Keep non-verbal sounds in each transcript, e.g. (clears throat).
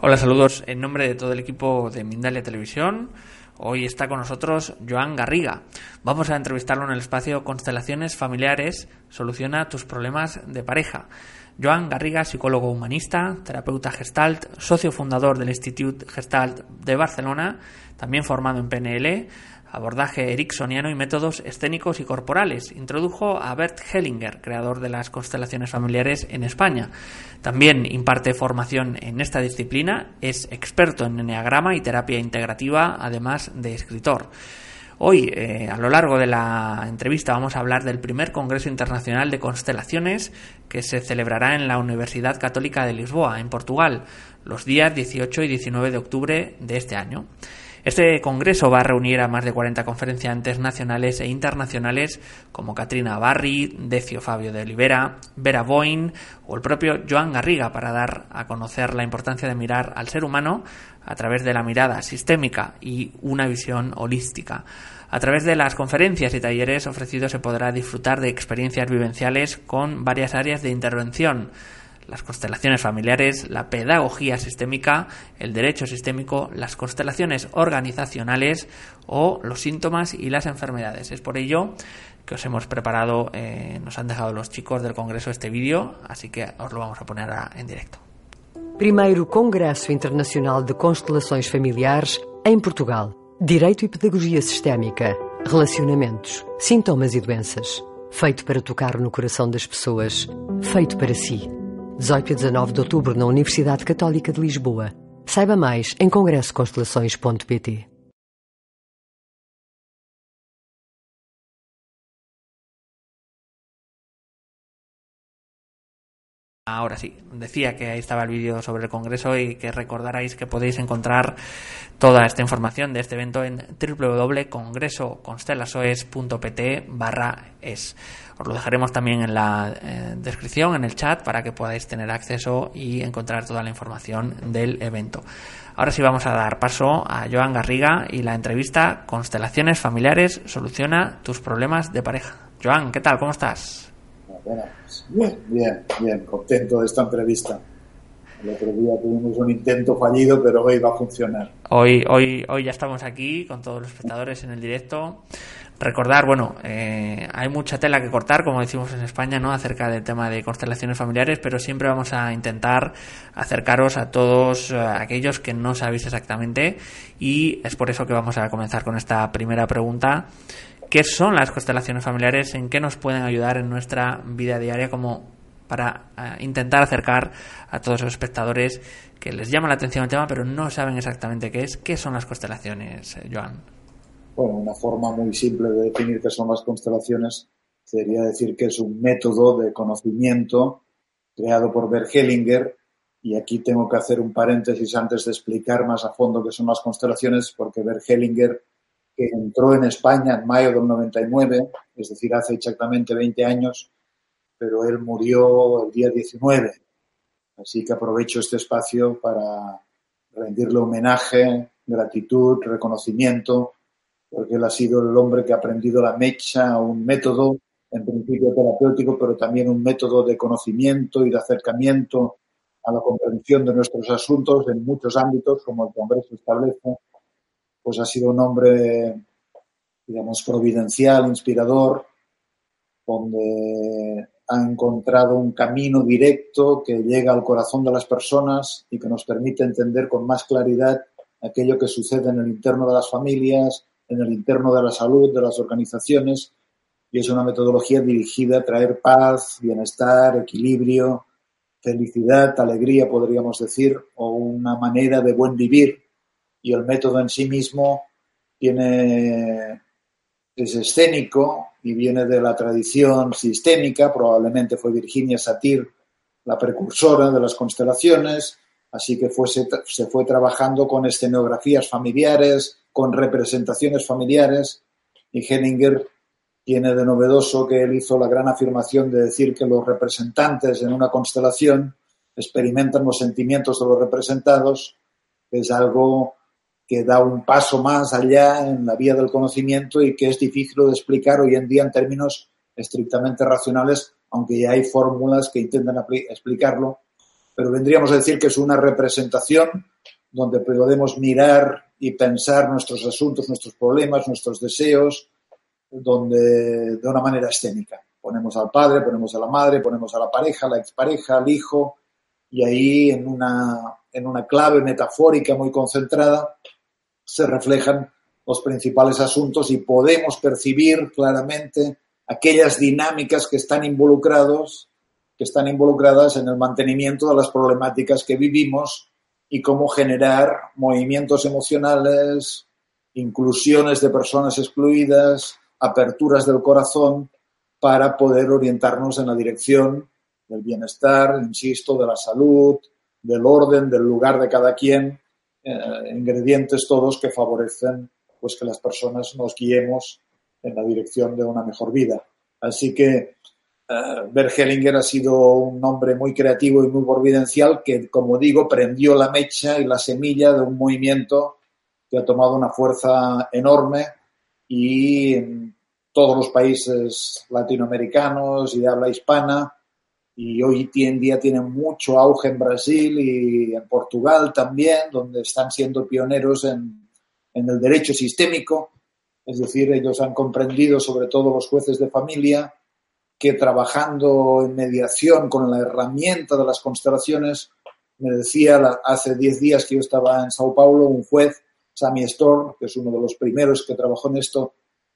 Hola, saludos en nombre de todo el equipo de Mindalia Televisión. Hoy está con nosotros Joan Garriga. Vamos a entrevistarlo en el espacio Constelaciones Familiares, soluciona tus problemas de pareja. Joan Garriga, psicólogo humanista, terapeuta gestalt, socio fundador del Institut Gestalt de Barcelona, también formado en PNL, abordaje ericksoniano y métodos escénicos y corporales. Introdujo a Bert Hellinger, creador de las constelaciones familiares en España. También imparte formación en esta disciplina, es experto en enneagrama y terapia integrativa, además de escritor. Hoy, eh, a lo largo de la entrevista, vamos a hablar del primer Congreso Internacional de Constelaciones que se celebrará en la Universidad Católica de Lisboa, en Portugal, los días 18 y 19 de octubre de este año. Este congreso va a reunir a más de 40 conferenciantes nacionales e internacionales como Katrina Barri, Decio Fabio de Olivera, Vera Boyne o el propio Joan Garriga para dar a conocer la importancia de mirar al ser humano a través de la mirada sistémica y una visión holística. A través de las conferencias y talleres ofrecidos se podrá disfrutar de experiencias vivenciales con varias áreas de intervención las constelaciones familiares, la pedagogía sistémica, el derecho sistémico, las constelaciones organizacionales o los síntomas y las enfermedades. Es por ello que os hemos preparado, eh, nos han dejado los chicos del Congreso este vídeo, así que os lo vamos a poner en directo. Primeiro Congresso Internacional de Constelações Familiares em Portugal. Direito e Pedagogia Sistémica. Relacionamentos, sintomas e doenças. Feito para tocar no coração das pessoas. Feito para si. 18 e 19 de outubro na Universidade Católica de Lisboa. Saiba mais em congressoconstelações.pt. Ahora sí, decía que ahí estaba el vídeo sobre el Congreso y que recordarais que podéis encontrar toda esta información de este evento en www.congresoconstelasoes.pt barra es. Os lo dejaremos también en la eh, descripción, en el chat, para que podáis tener acceso y encontrar toda la información del evento. Ahora sí vamos a dar paso a Joan Garriga y la entrevista Constelaciones Familiares soluciona tus problemas de pareja. Joan, ¿qué tal? ¿Cómo estás? Bien, bien, bien, contento de esta entrevista. El otro día tuvimos un intento fallido, pero hoy va a funcionar. Hoy, hoy, hoy ya estamos aquí con todos los espectadores en el directo. Recordar, bueno, eh, hay mucha tela que cortar, como decimos en España, ¿no? Acerca del tema de constelaciones familiares, pero siempre vamos a intentar acercaros a todos eh, aquellos que no sabéis exactamente y es por eso que vamos a comenzar con esta primera pregunta qué son las constelaciones familiares, en qué nos pueden ayudar en nuestra vida diaria como para eh, intentar acercar a todos los espectadores que les llama la atención el tema pero no saben exactamente qué es. ¿Qué son las constelaciones, eh, Joan? Bueno, una forma muy simple de definir qué son las constelaciones sería decir que es un método de conocimiento creado por Bert Hellinger y aquí tengo que hacer un paréntesis antes de explicar más a fondo qué son las constelaciones porque Bert Hellinger que entró en España en mayo del 99, es decir, hace exactamente 20 años, pero él murió el día 19. Así que aprovecho este espacio para rendirle homenaje, gratitud, reconocimiento, porque él ha sido el hombre que ha aprendido la mecha, un método en principio terapéutico, pero también un método de conocimiento y de acercamiento a la comprensión de nuestros asuntos en muchos ámbitos, como el Congreso establece, pues ha sido un hombre, digamos, providencial, inspirador, donde ha encontrado un camino directo que llega al corazón de las personas y que nos permite entender con más claridad aquello que sucede en el interno de las familias, en el interno de la salud, de las organizaciones, y es una metodología dirigida a traer paz, bienestar, equilibrio felicidad, alegría, podríamos decir, o una manera de buen vivir. Y el método en sí mismo tiene, es escénico y viene de la tradición sistémica, probablemente fue Virginia Satir la precursora de las constelaciones, así que se fue trabajando con escenografías familiares, con representaciones familiares, y Henninger tiene de novedoso que él hizo la gran afirmación de decir que los representantes en una constelación experimentan los sentimientos de los representados, es algo que da un paso más allá en la vía del conocimiento y que es difícil de explicar hoy en día en términos estrictamente racionales, aunque ya hay fórmulas que intentan explicarlo, pero vendríamos a decir que es una representación donde podemos mirar y pensar nuestros asuntos, nuestros problemas, nuestros deseos, donde de una manera escénica. Ponemos al padre, ponemos a la madre, ponemos a la pareja, la expareja, al hijo, y ahí en una, en una clave metafórica muy concentrada se reflejan los principales asuntos y podemos percibir claramente aquellas dinámicas que están involucrados, que están involucradas en el mantenimiento de las problemáticas que vivimos y cómo generar movimientos emocionales, inclusiones de personas excluidas, aperturas del corazón para poder orientarnos en la dirección del bienestar, insisto, de la salud, del orden, del lugar de cada quien, eh, ingredientes todos que favorecen pues que las personas nos guiemos en la dirección de una mejor vida. Así que uh, ha sido un hombre muy creativo y muy providencial que, como digo, prendió la mecha y la semilla de un movimiento que ha tomado una fuerza enorme y en todos los países latinoamericanos y de habla hispana y hoy en día tiene mucho auge en Brasil y en Portugal también, donde están siendo pioneros en el derecho sistémico, es decir, ellos han comprendido, sobre todo los jueces de familia, que trabajando en mediación con la herramienta de las constelaciones, me decía hace 10 días que yo estaba en Sao Paulo, un juez, Sammy Storm, que es uno de los primeros que trabajó en esto,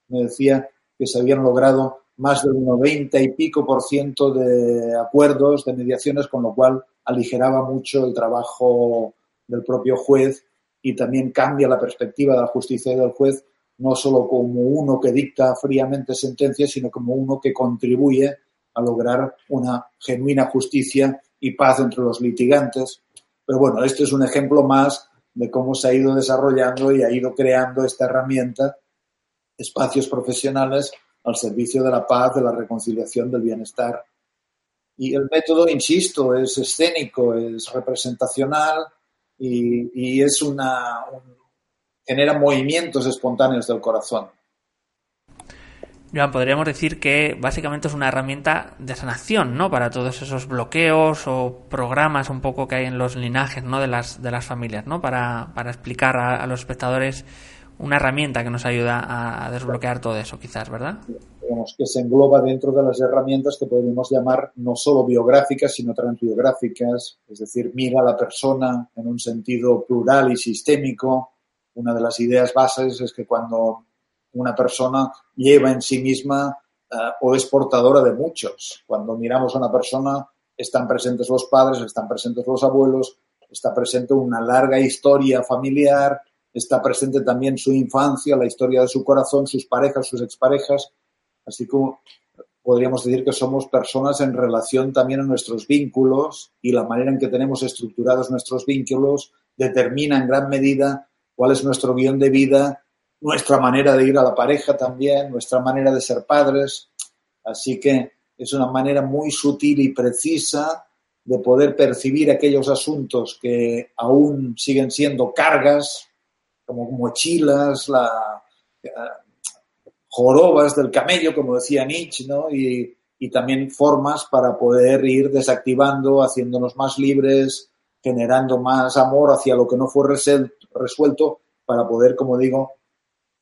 me decía que se habían logrado más del 90 y pico por ciento de acuerdos, de mediaciones, con lo cual aligeraba mucho el trabajo del propio juez y también cambia la perspectiva de la justicia del juez, no solo como uno que dicta fríamente sentencias, sino como uno que contribuye a lograr una genuina justicia y paz entre los litigantes. Pero bueno, este es un ejemplo más de cómo se ha ido desarrollando y ha ido creando esta herramienta, espacios profesionales al servicio de la paz, de la reconciliación, del bienestar. Y el método, insisto, es escénico, es representacional y, es una, genera movimientos espontáneos del corazón. Joan, podríamos decir que básicamente es una herramienta de sanación, ¿no? Para todos esos bloqueos o programas un poco que hay en los linajes, ¿no? De las, de las familias, ¿no? Para, para explicar a, los espectadores una herramienta que nos ayuda a, desbloquear todo eso, quizás, ¿verdad? Digamos que se engloba dentro de las herramientas que podríamos llamar no solo biográficas, sino transbiográficas, es decir, mira a la persona en un sentido plural y sistémico. Una de las ideas bases es que cuando una persona lleva en sí misma eh, o es portadora de muchos, cuando miramos a una persona están presentes los padres, están presentes los abuelos, está presente una larga historia familiar, está presente también su infancia, la historia de su corazón, sus parejas, sus exparejas, así como podríamos decir que somos personas en relación también a nuestros vínculos y la manera en que tenemos estructurados nuestros vínculos determina en gran medida cuál es nuestro guion de vida, nuestra manera de ir a la pareja también, nuestra manera de ser padres. Así que es una manera muy sutil y precisa de poder percibir aquellos asuntos que aún siguen siendo cargas como mochilas, la, eh, jorobas del camello, como decía Nietzsche, ¿no? Y, también formas para poder ir desactivando, haciéndonos más libres, generando más amor hacia lo que no fue resuelto, para poder, como digo,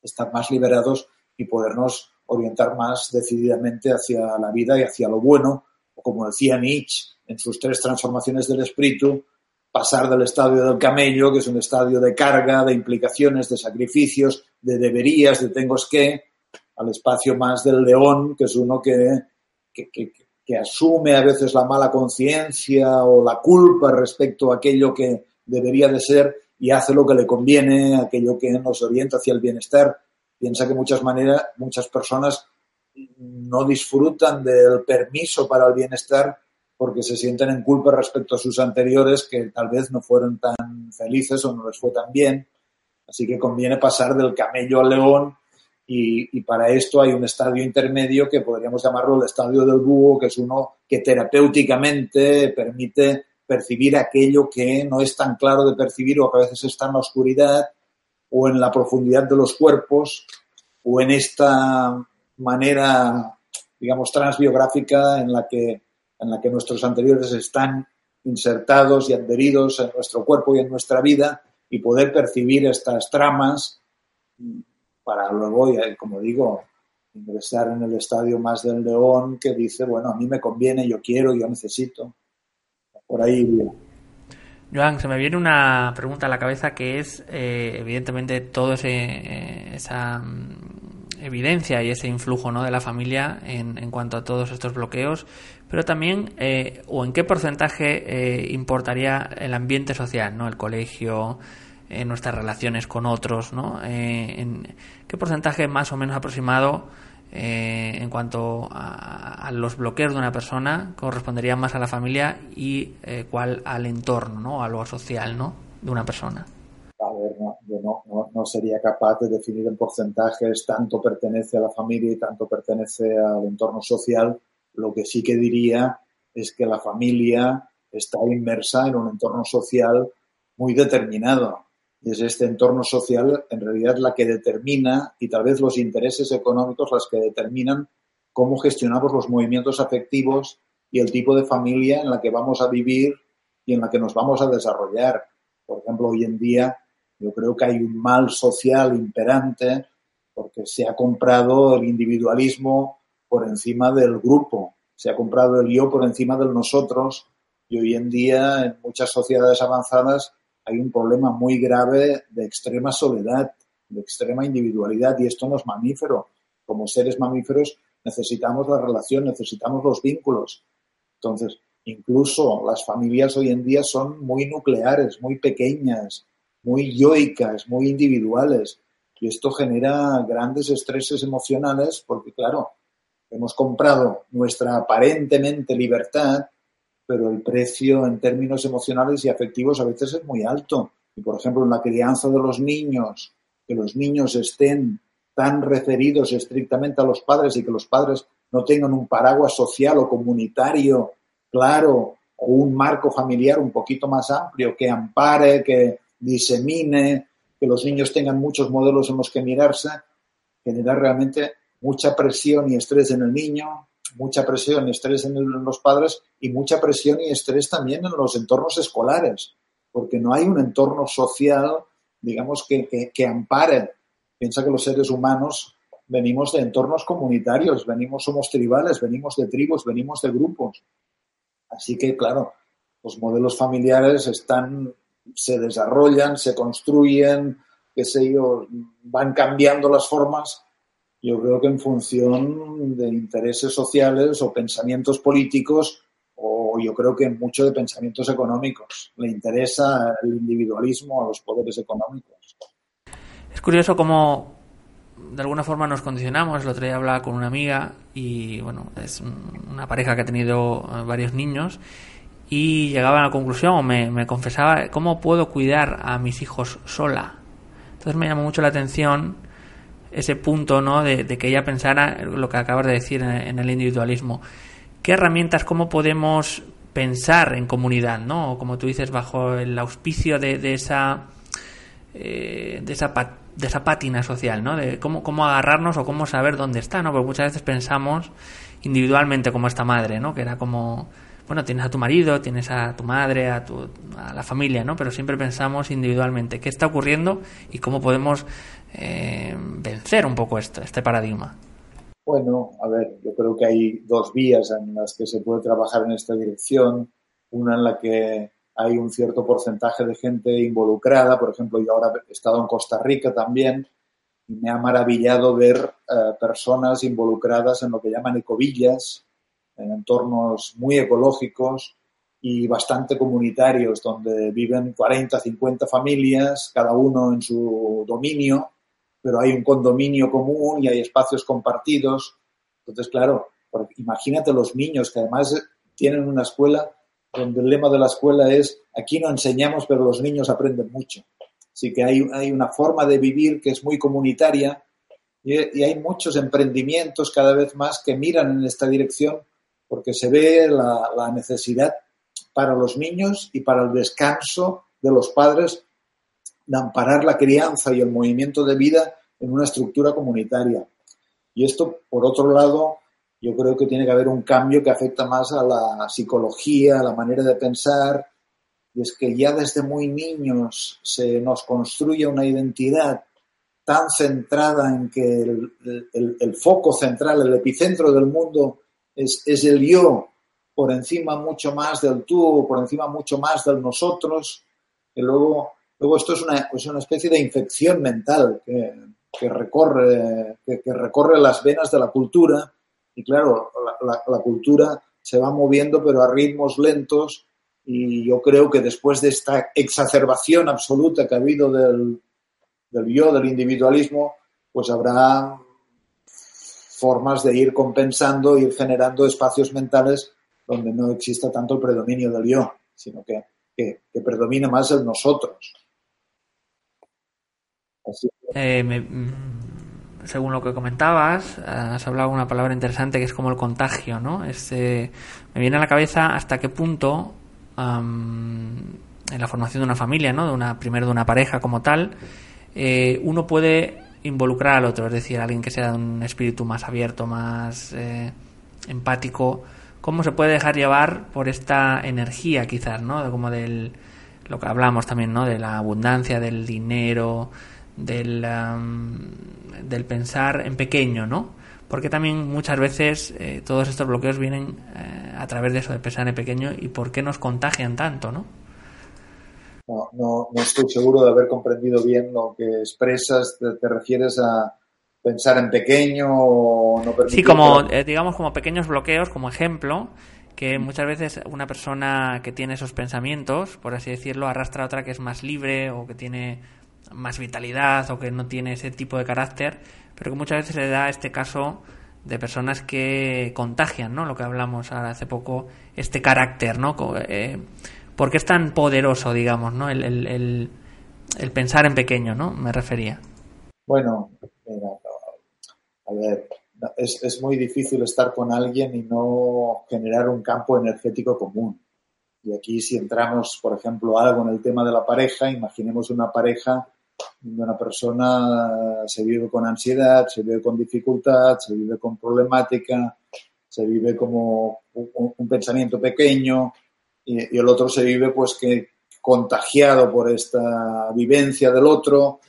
estar más liberados y podernos orientar más decididamente hacia la vida y hacia lo bueno, o como decía Nietzsche en sus tres transformaciones del espíritu, pasar del estadio del camello, que es un estadio de carga, de implicaciones, de sacrificios, de deberías, de tengo que, al espacio más del león, que es uno que, que, que asume a veces la mala conciencia o la culpa respecto a aquello que debería de ser y hace lo que le conviene, aquello que nos orienta hacia el bienestar. Piensa que muchas maneras, muchas personas no disfrutan del permiso para el bienestar porque se sienten en culpa respecto a sus anteriores que tal vez no fueron tan felices o no les fue tan bien. Así que conviene pasar del camello al león y, para esto hay un estadio intermedio que podríamos llamarlo el estadio del búho, que es uno que terapéuticamente permite percibir aquello que no es tan claro de percibir o que a veces está en la oscuridad o en la profundidad de los cuerpos o en esta manera, digamos, transbiográfica en la que, en la que nuestros anteriores están insertados y adheridos en nuestro cuerpo y en nuestra vida y poder percibir estas tramas para luego, como digo, ingresar en el estadio más del león que dice, bueno, a mí me conviene, yo quiero, yo necesito. Por ahí Joan, se me viene una pregunta a la cabeza que es, eh, evidentemente, todo ese, eh, esa mm, evidencia y ese influjo ¿no? de la familia en, en, cuanto a todos estos bloqueos, pero también, eh, o en qué porcentaje importaría el ambiente social, ¿no? El colegio, en nuestras relaciones con otros, ¿no? Eh, en ¿Qué porcentaje más o menos aproximado eh, en cuanto a, los bloqueos de una persona correspondería más a la familia y eh, cuál al entorno, ¿no? A lo social, ¿no? De una persona. A ver, no, yo no, no, sería capaz de definir en porcentajes tanto pertenece a la familia y tanto pertenece al entorno social. Lo que sí que diría es que la familia está inmersa en un entorno social muy determinado es este entorno social en realidad la que determina y tal vez los intereses económicos las que determinan cómo gestionamos los movimientos afectivos y el tipo de familia en la que vamos a vivir y en la que nos vamos a desarrollar. Por ejemplo, hoy en día yo creo que hay un mal social imperante porque se ha comprado el individualismo por encima del grupo, se ha comprado el yo por encima del nosotros y hoy en día en muchas sociedades avanzadas hay un problema muy grave de extrema soledad, de extrema individualidad y esto no es mamífero. Como seres mamíferos necesitamos la relación, necesitamos los vínculos. Entonces, incluso las familias hoy en día son muy nucleares, muy pequeñas, muy yoicas, muy individuales. Y esto genera grandes estreses emocionales porque, claro, hemos comprado nuestra aparentemente libertad pero el precio en términos emocionales y afectivos a veces es muy alto. Y, por ejemplo, en la crianza de los niños, que los niños estén tan referidos estrictamente a los padres y que los padres no tengan un paraguas social o comunitario claro o un marco familiar un poquito más amplio que ampare, que disemine, que los niños tengan muchos modelos en los que mirarse, genera realmente mucha presión y estrés en el niño, mucha presión y estrés en, los padres y mucha presión y estrés también en los entornos escolares, porque no hay un entorno social, digamos, que, que, ampare. Piensa que los seres humanos venimos de entornos comunitarios, venimos, somos tribales, venimos de tribus, venimos de grupos. Así que, claro, los modelos familiares están, se desarrollan, se construyen, qué sé yo, van cambiando las formas yo creo que en función de intereses sociales o pensamientos políticos o yo creo que mucho de pensamientos económicos. Le interesa el individualismo a los poderes económicos. Es curioso cómo de alguna forma nos condicionamos. El otro día hablaba con una amiga y bueno, es una pareja que ha tenido eh, varios niños y llegaba a la conclusión o me, me confesaba cómo puedo cuidar a mis hijos sola. Entonces me llamó mucho la atención ese punto ¿no? de, que ella pensara lo que acabas de decir en, el individualismo. ¿Qué herramientas, cómo podemos pensar en comunidad, ¿no? como tú dices, bajo el auspicio de, esa eh, de esa de esa pátina social, ¿no? De cómo, cómo agarrarnos o cómo saber dónde está, ¿no? Porque muchas veces pensamos individualmente como esta madre, ¿no? Que era como, bueno, tienes a tu marido, tienes a tu madre, a, tu, a la familia, ¿no? Pero siempre pensamos individualmente qué está ocurriendo y cómo podemos eh, vencer un poco esto, este paradigma? Bueno, a ver, yo creo que hay dos vías en las que se puede trabajar en esta dirección. Una en la que hay un cierto porcentaje de gente involucrada. Por ejemplo, yo ahora he estado en Costa Rica también y me ha maravillado ver eh, personas involucradas en lo que llaman ecovillas, en entornos muy ecológicos y bastante comunitarios, donde viven 40, 50 familias, cada uno en su dominio, pero hay un condominio común y hay espacios compartidos. Entonces, claro, imagínate los niños que además tienen una escuela donde el lema de la escuela es aquí no enseñamos, pero los niños aprenden mucho. Así que hay, hay una forma de vivir que es muy comunitaria y, hay muchos emprendimientos cada vez más que miran en esta dirección porque se ve la, la necesidad para los niños y para el descanso de los padres de amparar la crianza y el movimiento de vida en una estructura comunitaria. Y esto, por otro lado, yo creo que tiene que haber un cambio que afecta más a la psicología, a la manera de pensar, y es que ya desde muy niños se nos construye una identidad tan centrada en que el, foco central, el epicentro del mundo es, es, el yo, por encima mucho más del tú, por encima mucho más del nosotros, que luego, luego esto es una, es una especie de infección mental que, que recorre, que, recorre las venas de la cultura y claro, la, cultura se va moviendo pero a ritmos lentos y yo creo que después de esta exacerbación absoluta que ha habido del, del yo, del individualismo, pues habrá formas de ir compensando, ir generando espacios mentales donde no exista tanto el predominio del yo, sino que, que, predomine más el nosotros. Eh, mm, según lo que comentabas, has hablado una palabra interesante que es como el contagio, ¿no? Este, me viene a la cabeza hasta qué punto en la formación de una familia, ¿no? De una, primero de una pareja como tal, eh, uno puede involucrar al otro, es decir, alguien que sea de un espíritu más abierto, más eh, empático, cómo se puede dejar llevar por esta energía quizás, ¿no? Como del, lo que hablamos también, ¿no? De la abundancia, del dinero, del, del pensar en pequeño, ¿no? Porque también muchas veces eh, todos estos bloqueos vienen a través de eso, de pensar en pequeño y por qué nos contagian tanto, ¿no? No, no, estoy seguro de haber comprendido bien lo que expresas. ¿Te, refieres a pensar en pequeño o no Sí, como, eh, digamos, como pequeños bloqueos, como ejemplo, que muchas veces una persona que tiene esos pensamientos, por así decirlo, arrastra a otra que es más libre o que tiene más vitalidad o que no tiene ese tipo de carácter, pero que muchas veces se da este caso de personas que contagian, ¿no? Lo que hablamos hace poco, este carácter, ¿no? Eh, ¿Por qué es tan poderoso, digamos, ¿no? El, el, pensar en pequeño, ¿no? Me refería. Bueno, a ver, es, es muy difícil estar con alguien y no generar un campo energético común. Y aquí si entramos, por ejemplo, algo en el tema de la pareja, imaginemos una pareja una persona se vive con ansiedad, se vive con dificultad, se vive con problemática, se vive como un, pensamiento pequeño y, el otro se vive pues que contagiado por esta vivencia del otro,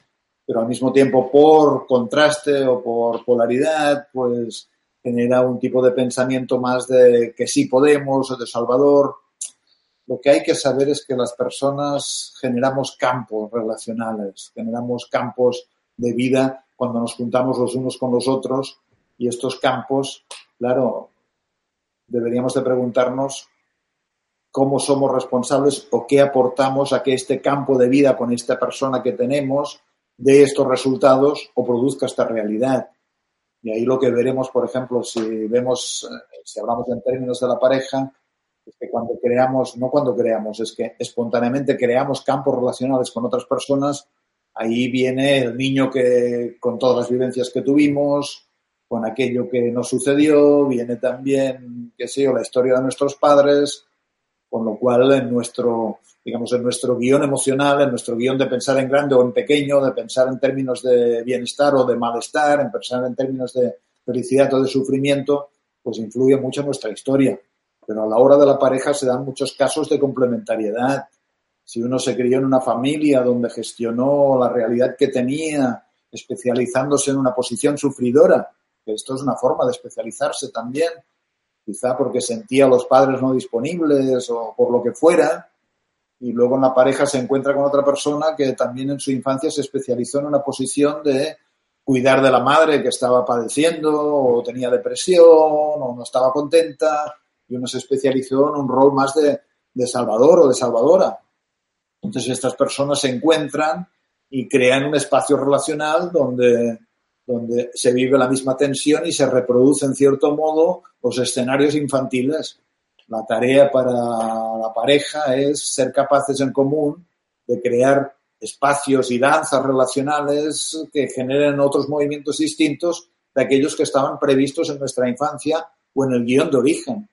pero al mismo tiempo por contraste o por polaridad, pues genera un tipo de pensamiento más de que sí podemos o de Salvador lo que hay que saber es que las personas generamos campos relacionales, generamos campos de vida cuando nos juntamos los unos con los otros y estos campos, claro, deberíamos de preguntarnos cómo somos responsables o qué aportamos a que este campo de vida con esta persona que tenemos dé estos resultados o produzca esta realidad. Y ahí lo que veremos, por ejemplo, si vemos, eh, si hablamos en términos de la pareja, es que cuando creamos, no cuando creamos, es que espontáneamente creamos campos relacionales con otras personas, ahí viene el niño que con todas las vivencias que tuvimos, con aquello que nos sucedió, viene también, qué sé yo, la historia de nuestros padres, con lo cual en nuestro, digamos, en nuestro guion emocional, en nuestro guion de pensar en grande o en pequeño, de pensar en términos de bienestar o de malestar, en pensar en términos de felicidad o de sufrimiento, pues influye mucho nuestra historia. Pero a la hora de la pareja se dan muchos casos de complementariedad. Si uno se crió en una familia donde gestionó la realidad que tenía, especializándose en una posición sufridora, esto es una forma de especializarse también, quizá porque sentía a los padres no disponibles o por lo que fuera, y luego en la pareja se encuentra con otra persona que también en su infancia se especializó en una posición de cuidar de la madre que estaba padeciendo o tenía depresión o no estaba contenta y uno se especializó en un rol más de, de salvador o de salvadora. Entonces estas personas se encuentran y crean un espacio relacional donde, donde se vive la misma tensión y se reproduce en cierto modo los escenarios infantiles. La tarea para la pareja es ser capaces en común de crear espacios y danzas relacionales que generen otros movimientos distintos de aquellos que estaban previstos en nuestra infancia o en el guion de origen,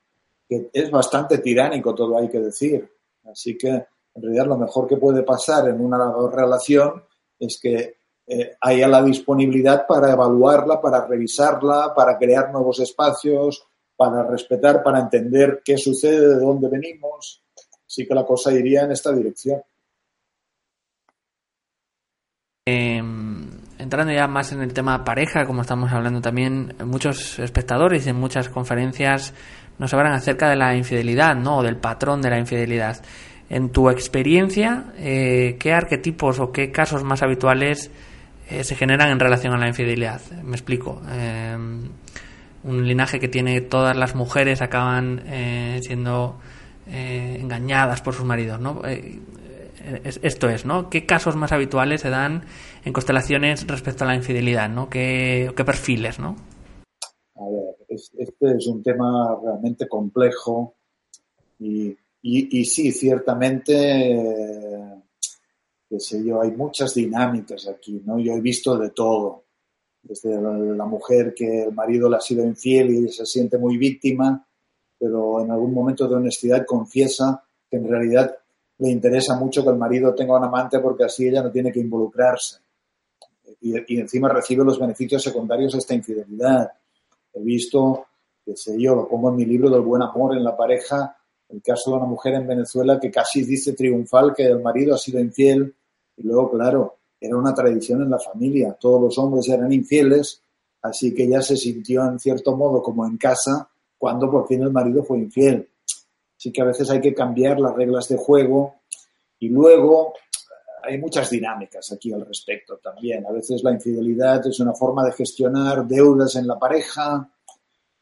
que es bastante tiránico todo hay que decir. Así que en realidad lo mejor que puede pasar en una relación es que eh, haya la disponibilidad para evaluarla, para revisarla, para crear nuevos espacios, para respetar, para entender qué sucede, de dónde venimos. Así que la cosa iría en esta dirección. Em, entrando ya más en el tema pareja, como estamos hablando también, muchos espectadores en muchas conferencias nos hablan acerca de la infidelidad, ¿no? O del patrón de la infidelidad. En tu experiencia, eh, ¿qué arquetipos o qué casos más habituales eh, se generan en relación a la infidelidad? Me explico. Em, un linaje que tiene todas las mujeres acaban eh, siendo engañadas por sus maridos, ¿no? esto es, ¿no? ¿Qué casos más habituales se dan en constelaciones respecto a la infidelidad, ¿no? ¿Qué, qué perfiles, ¿no? Este es un tema realmente complejo y sí, ciertamente, qué sé yo, hay muchas dinámicas aquí, ¿no? Yo he visto de todo, desde la mujer que el marido le ha sido infiel y se siente muy víctima, pero en algún momento de honestidad confiesa que en realidad le interesa mucho que el marido tenga un amante porque así ella no tiene que involucrarse. Y, y encima recibe los beneficios secundarios de esta infidelidad. He visto, yo, lo pongo en mi libro del buen amor en la pareja, el caso de una mujer en Venezuela que casi dice triunfal que el marido ha sido infiel y luego, claro, era una tradición en la familia, todos los hombres eran infieles, así que ella se sintió en cierto modo como en casa cuando por fin el marido fue infiel. Así que a veces hay que cambiar las reglas de juego y luego hay muchas dinámicas aquí al respecto también. A veces la infidelidad es una forma de gestionar deudas en la pareja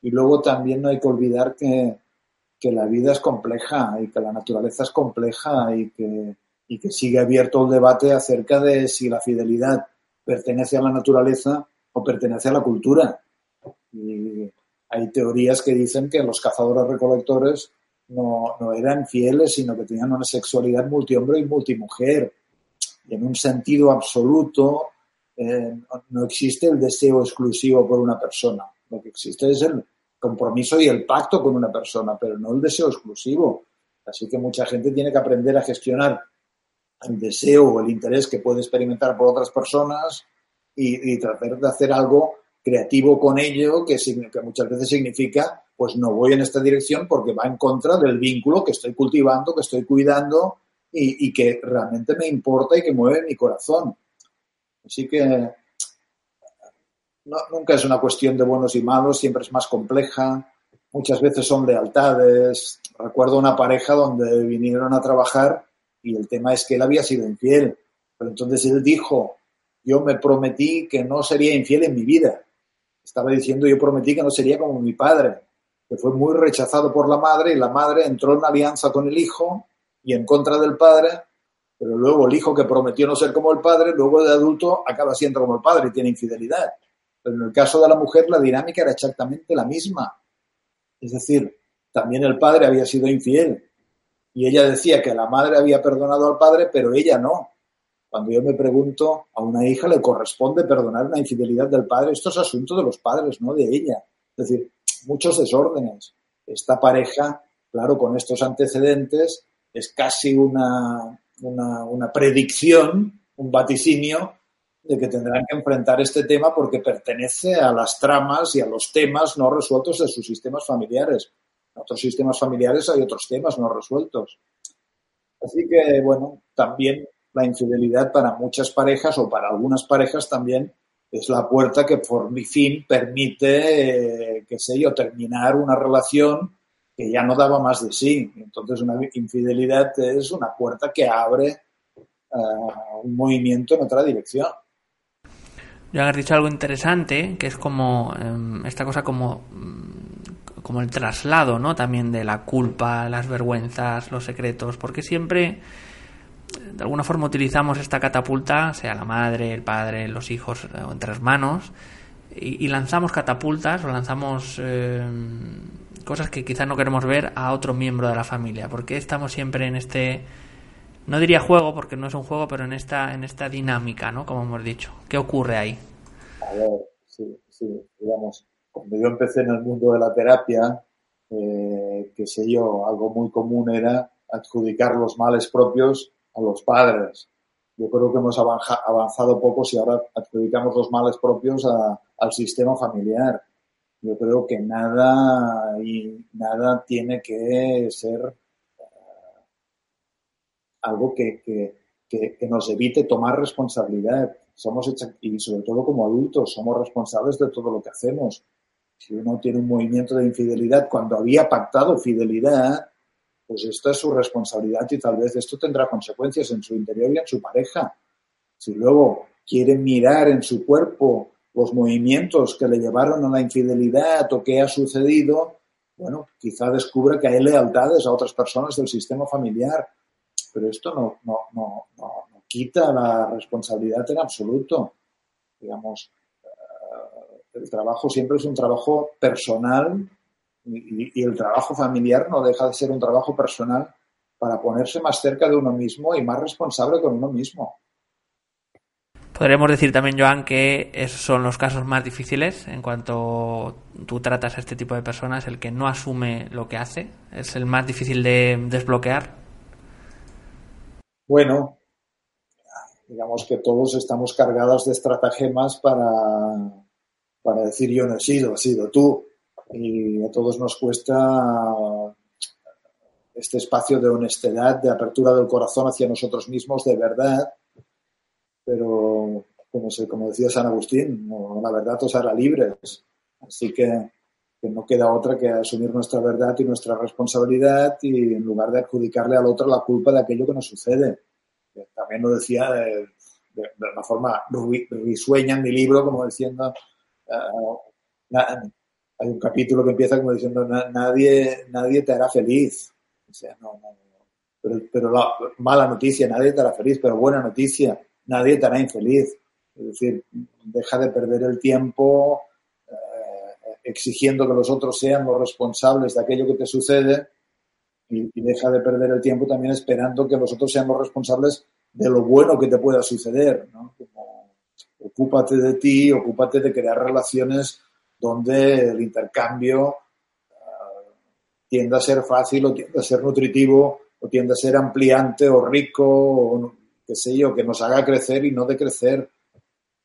y luego también no hay que olvidar que que la vida es compleja y que la naturaleza es compleja y que, y que sigue abierto el debate acerca de si la fidelidad pertenece a la naturaleza o pertenece a la cultura. Hay teorías que dicen que los cazadores recolectores no, no eran fieles, sino que tenían una sexualidad multihombre y multimujer. Y en un sentido absoluto eh, no existe el deseo exclusivo por una persona. Lo que existe es el, compromiso y el pacto con una persona, pero no el deseo exclusivo. Así que mucha gente tiene que aprender a gestionar el deseo o el interés que puede experimentar por otras personas y, tratar de hacer algo creativo con ello, que, que, muchas veces significa, pues no voy en esta dirección porque va en contra del vínculo que estoy cultivando, que estoy cuidando y, y que realmente me importa y que mueve mi corazón. Así que nunca es una cuestión de buenos y malos, siempre es más compleja. Muchas veces son lealtades. Recuerdo una pareja donde vinieron a trabajar y el tema es que él había sido infiel. Pero entonces él dijo, yo me prometí que no sería infiel en mi vida. Estaba diciendo, yo prometí que no sería como mi padre, que fue muy rechazado por la madre y la madre entró en alianza con el hijo y en contra del padre, pero luego el hijo que prometió no ser como el padre, luego de adulto acaba siendo como el padre y tiene infidelidad. Pero en el caso de la mujer la dinámica era exactamente la misma. Es decir, también el padre había sido infiel y ella decía que la madre había perdonado al padre, pero ella no. Cuando yo me pregunto, a una hija le corresponde perdonar una infidelidad del padre. Esto es asunto de los padres, no de ella. Es decir, muchos desórdenes. Esta pareja, claro, con estos antecedentes, es casi una, una, una predicción, un vaticinio de que tendrán que enfrentar este tema porque pertenece a las tramas y a los temas no resueltos de sus sistemas familiares. En otros sistemas familiares hay otros temas no resueltos. Así que, bueno, también la infidelidad para muchas parejas o para algunas parejas también es la puerta que por mi fin permite, eh, qué sé yo, terminar una relación que ya no daba más de sí. Entonces una infidelidad es una puerta que abre eh, un movimiento en otra dirección. Ya has dicho algo interesante, que es como em, esta cosa como, mm, como el traslado, ¿no? También de la culpa, las vergüenzas, los secretos, porque siempre de alguna forma utilizamos esta catapulta, sea la madre, el padre, los hijos eh, o entre hermanos, y, lanzamos catapultas o lanzamos eh, cosas que quizás no queremos ver a otro miembro de la familia. porque estamos siempre en este, no diría juego porque no es un juego, pero en esta, en esta dinámica, ¿no? Como hemos dicho. ¿Qué ocurre ahí? A ver, sí, sí, digamos, cuando yo empecé en el mundo de la terapia, eh, qué sé yo, algo muy común era adjudicar los males propios a los padres. Yo creo que hemos avanzado poco si ahora adjudicamos los males propios al sistema familiar. Yo creo que nada y nada tiene que ser algo que, que, nos evite tomar responsabilidad. Somos y sobre todo como adultos somos responsables de todo lo que hacemos. Si uno tiene un movimiento de infidelidad cuando había pactado fidelidad, pues esto es su responsabilidad y tal vez esto tendrá consecuencias en su interior y en su pareja. Si luego quiere mirar en su cuerpo los movimientos que le llevaron a la infidelidad o qué ha sucedido, bueno, quizá descubra que hay lealtades a otras personas del sistema familiar. Pero esto no, no, no, no quita la responsabilidad en absoluto. Digamos, eh, el trabajo siempre es un trabajo personal y, el trabajo familiar no deja de ser un trabajo personal para ponerse más cerca de uno mismo y más responsable con uno mismo. Podríamos decir también, Joan, que esos son los casos más difíciles en cuanto tú tratas a este tipo de personas, el que no asume lo que hace, es el más difícil de desbloquear. Bueno, digamos que todos estamos cargados de estratagemas para, para decir yo no he sido, has sido tú. Y a todos nos cuesta este espacio de honestidad, de apertura del corazón hacia nosotros mismos, de verdad, pero como, se, como decía San Agustín, la verdad os hará libres, así que, que, no queda otra que asumir nuestra verdad y nuestra responsabilidad y en lugar de adjudicarle al otro la culpa de aquello que nos sucede. También lo decía de, de, una forma risueña en mi libro, como diciendo, uh, hay un capítulo que empieza como diciendo nadie, nadie te hará feliz. O sea, no, Pero, pero, la mala noticia, nadie te hará feliz, pero buena noticia, nadie te hará infeliz. Es decir, deja de perder el tiempo eh, exigiendo que los otros sean los responsables de aquello que te sucede y, deja de perder el tiempo también esperando que los otros sean los responsables de lo bueno que te pueda suceder. ¿no? ocúpate de ti, ocúpate de crear relaciones donde el intercambio uh, tiende a ser fácil o tiende a ser nutritivo o tiende a ser ampliante o rico o qué sé yo, que nos haga crecer y no decrecer.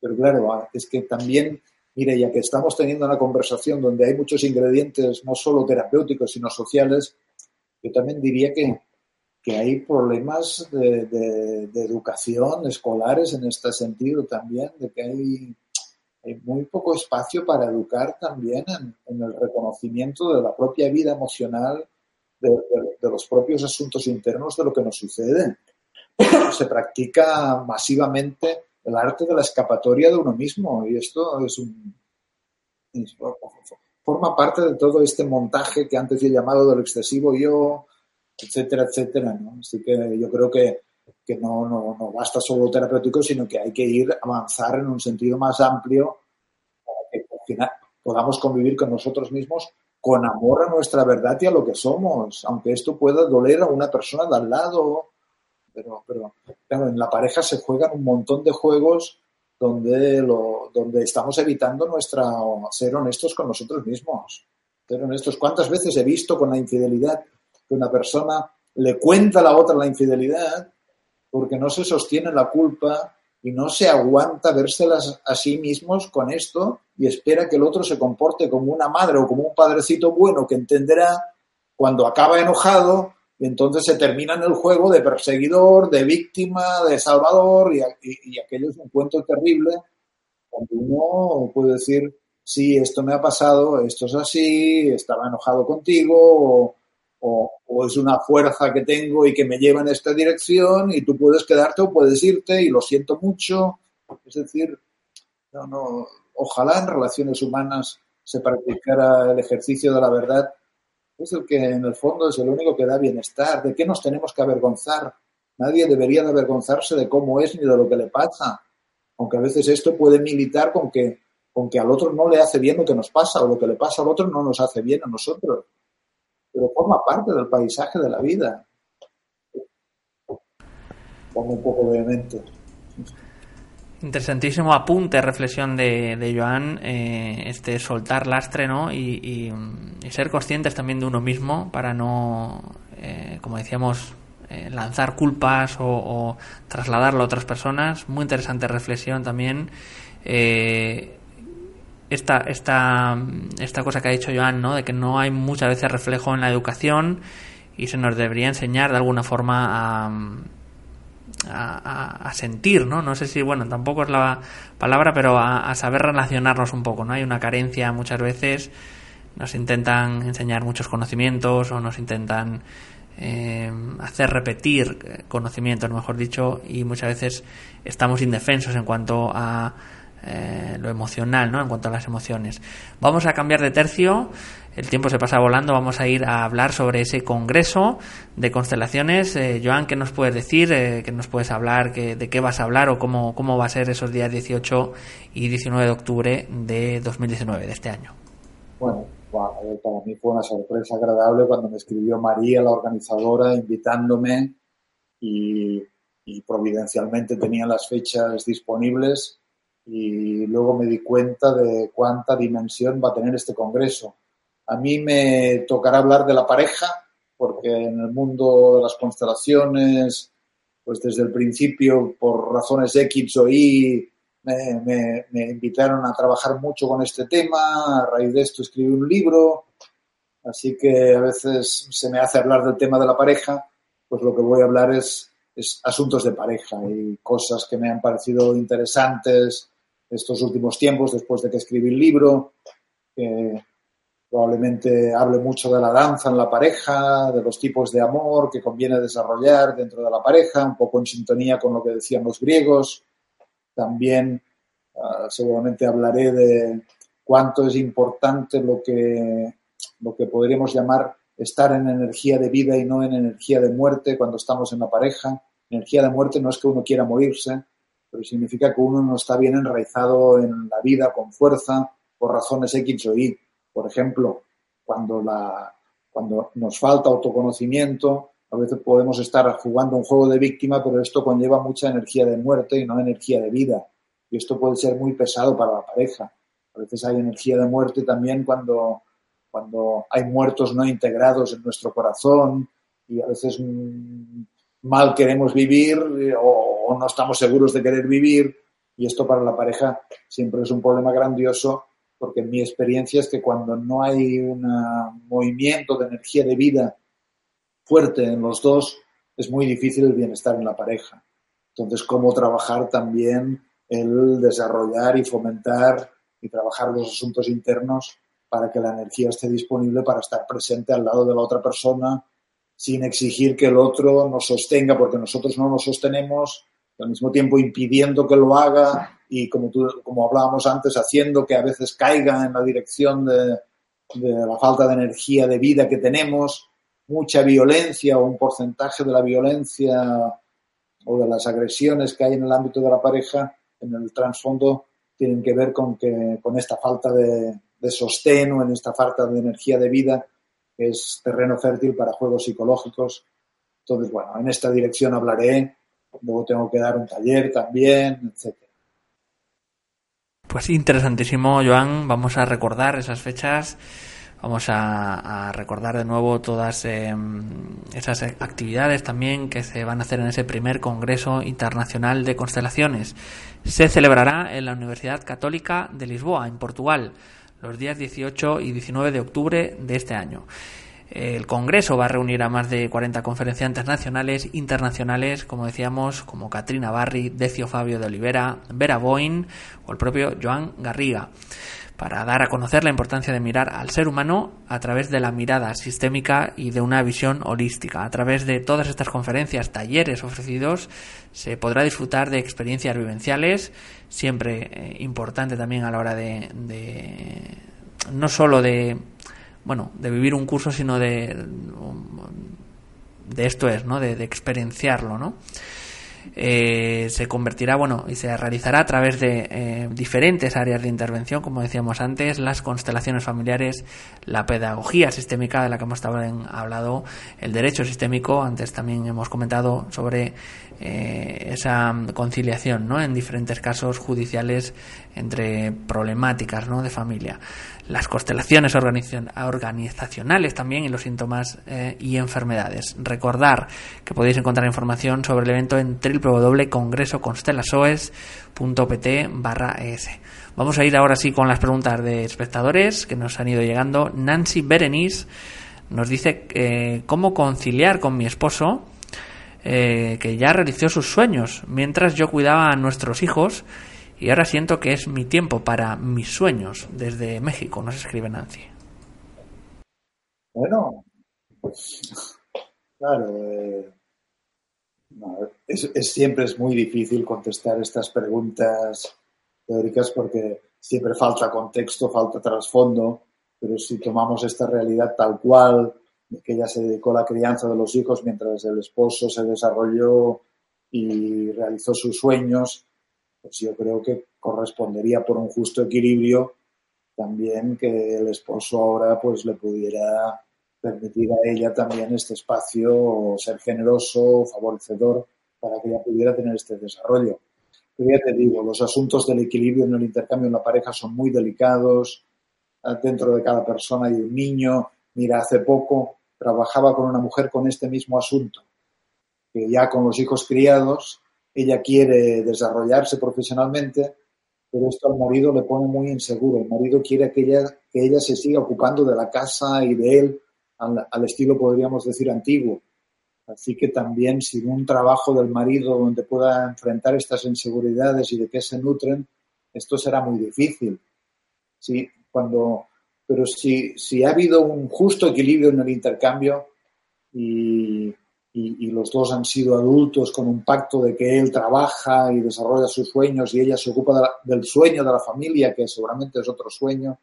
Pero claro, ah, es que también, mire, ya que estamos teniendo una conversación donde hay muchos ingredientes no solo terapéuticos, sino sociales, yo también diría que, que hay problemas de, de educación escolares en este sentido también, de que hay hay muy poco espacio para educar también en, el reconocimiento de la propia vida emocional, de, los propios asuntos internos de lo que nos sucede. Se practica masivamente el arte de la escapatoria de uno mismo y esto es un, forma parte de todo este montaje que antes he llamado del excesivo yo, etcétera, etcétera. Así que yo creo que que no, no, no basta solo terapéutico, sino que hay que ir avanzar en un sentido más amplio para que al final podamos convivir con nosotros mismos con amor a nuestra verdad y a lo que somos, aunque esto pueda doler a una persona de al lado. Pero, pero claro, en la pareja se juegan un montón de juegos donde, lo, donde estamos evitando nuestra ser honestos con nosotros mismos. Ser honestos. ¿Cuántas veces he visto con la infidelidad que una persona le cuenta a la otra la infidelidad porque no se sostiene la culpa y no se aguanta vérselas a sí mismos con esto y espera que el otro se comporte como una madre o como un padrecito bueno que entenderá cuando acaba enojado y entonces se termina en el juego de perseguidor, de víctima, de salvador y, aquello es un cuento terrible cuando uno puede decir, sí, esto me ha pasado, esto es así, estaba enojado contigo o, o, es una fuerza que tengo y que me lleva en esta dirección y tú puedes quedarte o puedes irte y lo siento mucho. Es decir, no, no, ojalá en relaciones humanas se practicara el ejercicio de la verdad, es el que en el fondo es el único que da bienestar. ¿De qué nos tenemos que avergonzar? Nadie debería de avergonzarse de cómo es ni de lo que le pasa. Aunque a veces esto puede militar con que, con que al otro no le hace bien lo que nos pasa o lo que le pasa al otro no nos hace bien a nosotros. Pero forma parte del paisaje de la vida. Pongo un poco vehemente. Interesantísimo apunte, reflexión de, de Joan, eh, este soltar lastre, ¿no? Y, ser conscientes también de uno mismo para no, eh, como decíamos, eh, lanzar culpas o, trasladarlo a otras personas. Muy interesante reflexión también. esta, esta, esta cosa que ha dicho Joan, ¿no? De que no hay muchas veces reflejo en la educación y se nos debería enseñar de alguna forma a a, sentir, ¿no? No sé si, bueno, tampoco es la palabra, pero a, saber relacionarnos un poco, ¿no? Hay una carencia muchas veces, nos intentan enseñar muchos conocimientos o nos intentan eh, hacer repetir conocimientos, mejor dicho, y muchas veces estamos indefensos en cuanto a eh, lo emocional, ¿no? En cuanto a las emociones. Vamos a cambiar de tercio. El tiempo se pasa volando. Vamos a ir a hablar sobre ese congreso de constelaciones. Eh, Joan, ¿qué nos puedes decir? Eh, ¿Qué nos puedes hablar? ¿De qué vas a hablar? ¿O cómo, cómo va a ser esos días 18 y 19 de octubre de 2019, de este año? Bueno, para mí fue una sorpresa agradable cuando me escribió María, la organizadora, invitándome y, y providencialmente tenía las fechas disponibles y luego me di cuenta de cuánta dimensión va a tener este congreso. A mí me tocará hablar de la pareja, porque en el mundo de las constelaciones, pues desde el principio, por razones X o Y, me, me, invitaron a trabajar mucho con este tema. A raíz de esto escribí un libro. Así que a veces se me hace hablar del tema de la pareja, pues lo que voy a hablar es, es asuntos de pareja y cosas que me han parecido interesantes estos últimos tiempos, después de que escribí el libro. probablemente hable mucho de la danza en la pareja, de los tipos de amor que conviene desarrollar dentro de la pareja, un poco en sintonía con lo que decían los griegos. También ah, seguramente hablaré de cuánto es importante lo que, lo que podríamos llamar estar en energía de vida y no en energía de muerte cuando estamos en la pareja. Energía de muerte no es que uno quiera morirse, pero significa que uno no está bien enraizado en la vida con fuerza por razones X o Y. Por ejemplo, cuando, la, cuando nos falta autoconocimiento, a veces podemos estar jugando un juego de víctima, pero esto conlleva mucha energía de muerte y no energía de vida. Y esto puede ser muy pesado para la pareja. A veces hay energía de muerte también cuando, cuando hay muertos no integrados en nuestro corazón y a veces mm, mal queremos vivir eh, o, no estamos seguros de querer vivir y esto para la pareja siempre es un problema grandioso porque mi experiencia es que cuando no hay un movimiento de energía de vida fuerte en los dos, es muy difícil el bienestar en la pareja. Entonces, cómo trabajar también el desarrollar y fomentar y trabajar los asuntos internos para que la energía esté disponible para estar presente al lado de la otra persona sin exigir que el otro nos sostenga porque nosotros no nos sostenemos, al mismo tiempo impidiendo que lo haga y como, como hablábamos antes, haciendo que a veces caiga en la dirección de, la falta de energía de vida que tenemos, mucha violencia o un porcentaje de la violencia o de las agresiones que hay en el ámbito de la pareja, en el trasfondo, tienen que ver con, que, con esta falta de, de sostén o en esta falta de energía de vida es terreno fértil para juegos psicológicos. Entonces, bueno, en esta dirección hablaré, luego tengo que dar un taller también, etc. Pues interesantísimo, Joan. Vamos a recordar esas fechas. Vamos a, recordar de nuevo todas em, esas actividades también que se van a hacer en ese primer Congreso Internacional de Constelaciones. Se celebrará en la Universidad Católica de Lisboa, en Portugal los días 18 y 19 de octubre de este año. El Congreso va a reunir a más de 40 conferenciantes nacionales, internacionales, como decíamos, como Katrina Barri, Decio Fabio de Olivera, Vera Boin o el propio Joan Garriga para dar a conocer la importancia de mirar al ser humano a través de la mirada sistémica y de una visión holística. A través de todas estas conferencias, talleres ofrecidos, se podrá disfrutar de experiencias vivenciales, siempre eh, importante también a la hora de, no solo de, bueno, de vivir un curso, sino de, de esto es, ¿no? De, de experienciarlo, ¿no? Eh, se convertirá, bueno, y se realizará a través de eh, diferentes áreas de intervención, como decíamos antes, las constelaciones familiares, la pedagogía sistémica de la que hemos hablado, el derecho sistémico, antes también hemos comentado sobre eh, esa conciliación, ¿no? En diferentes casos judiciales entre problemáticas, ¿no? De familia las constelaciones organizacionales también y los síntomas eh, y enfermedades. Recordar que podéis encontrar información sobre el evento en www.congresoconstelasoes.pt barra es. Vamos a ir ahora sí con las preguntas de espectadores que nos han ido llegando. Nancy Berenice nos dice eh, cómo conciliar con mi esposo eh, que ya realizó sus sueños mientras yo cuidaba a nuestros hijos y ahora siento que es mi tiempo para mis sueños desde México, nos escribe Nancy. Bueno, pues claro, eh, es, siempre es muy difícil contestar estas preguntas teóricas porque siempre falta contexto, falta trasfondo, pero si tomamos esta realidad tal cual, que ella se dedicó a la crianza de los hijos mientras el esposo se desarrolló y realizó sus sueños, pues yo creo que correspondería por un justo equilibrio también que el esposo ahora pues le pudiera permitir a ella también este espacio, ser generoso, favorecedor, para que ella pudiera tener este desarrollo. Pero ya te digo, los asuntos del equilibrio en el intercambio en la pareja son muy delicados. Dentro de cada persona hay un niño. Mira, hace poco trabajaba con una mujer con este mismo asunto, que ya con los hijos criados ella quiere desarrollarse profesionalmente, pero esto al marido le pone muy inseguro. El marido quiere que ella, que ella se siga ocupando de la casa y de él al, estilo, podríamos decir, antiguo. Así que también sin un trabajo del marido donde pueda enfrentar estas inseguridades y de qué se nutren, esto será muy difícil. Sí, cuando, pero si, si ha habido un justo equilibrio en el intercambio y, y, los dos han sido adultos con un pacto de que él trabaja y desarrolla sus sueños y ella se ocupa del sueño de la familia, que seguramente es otro sueño,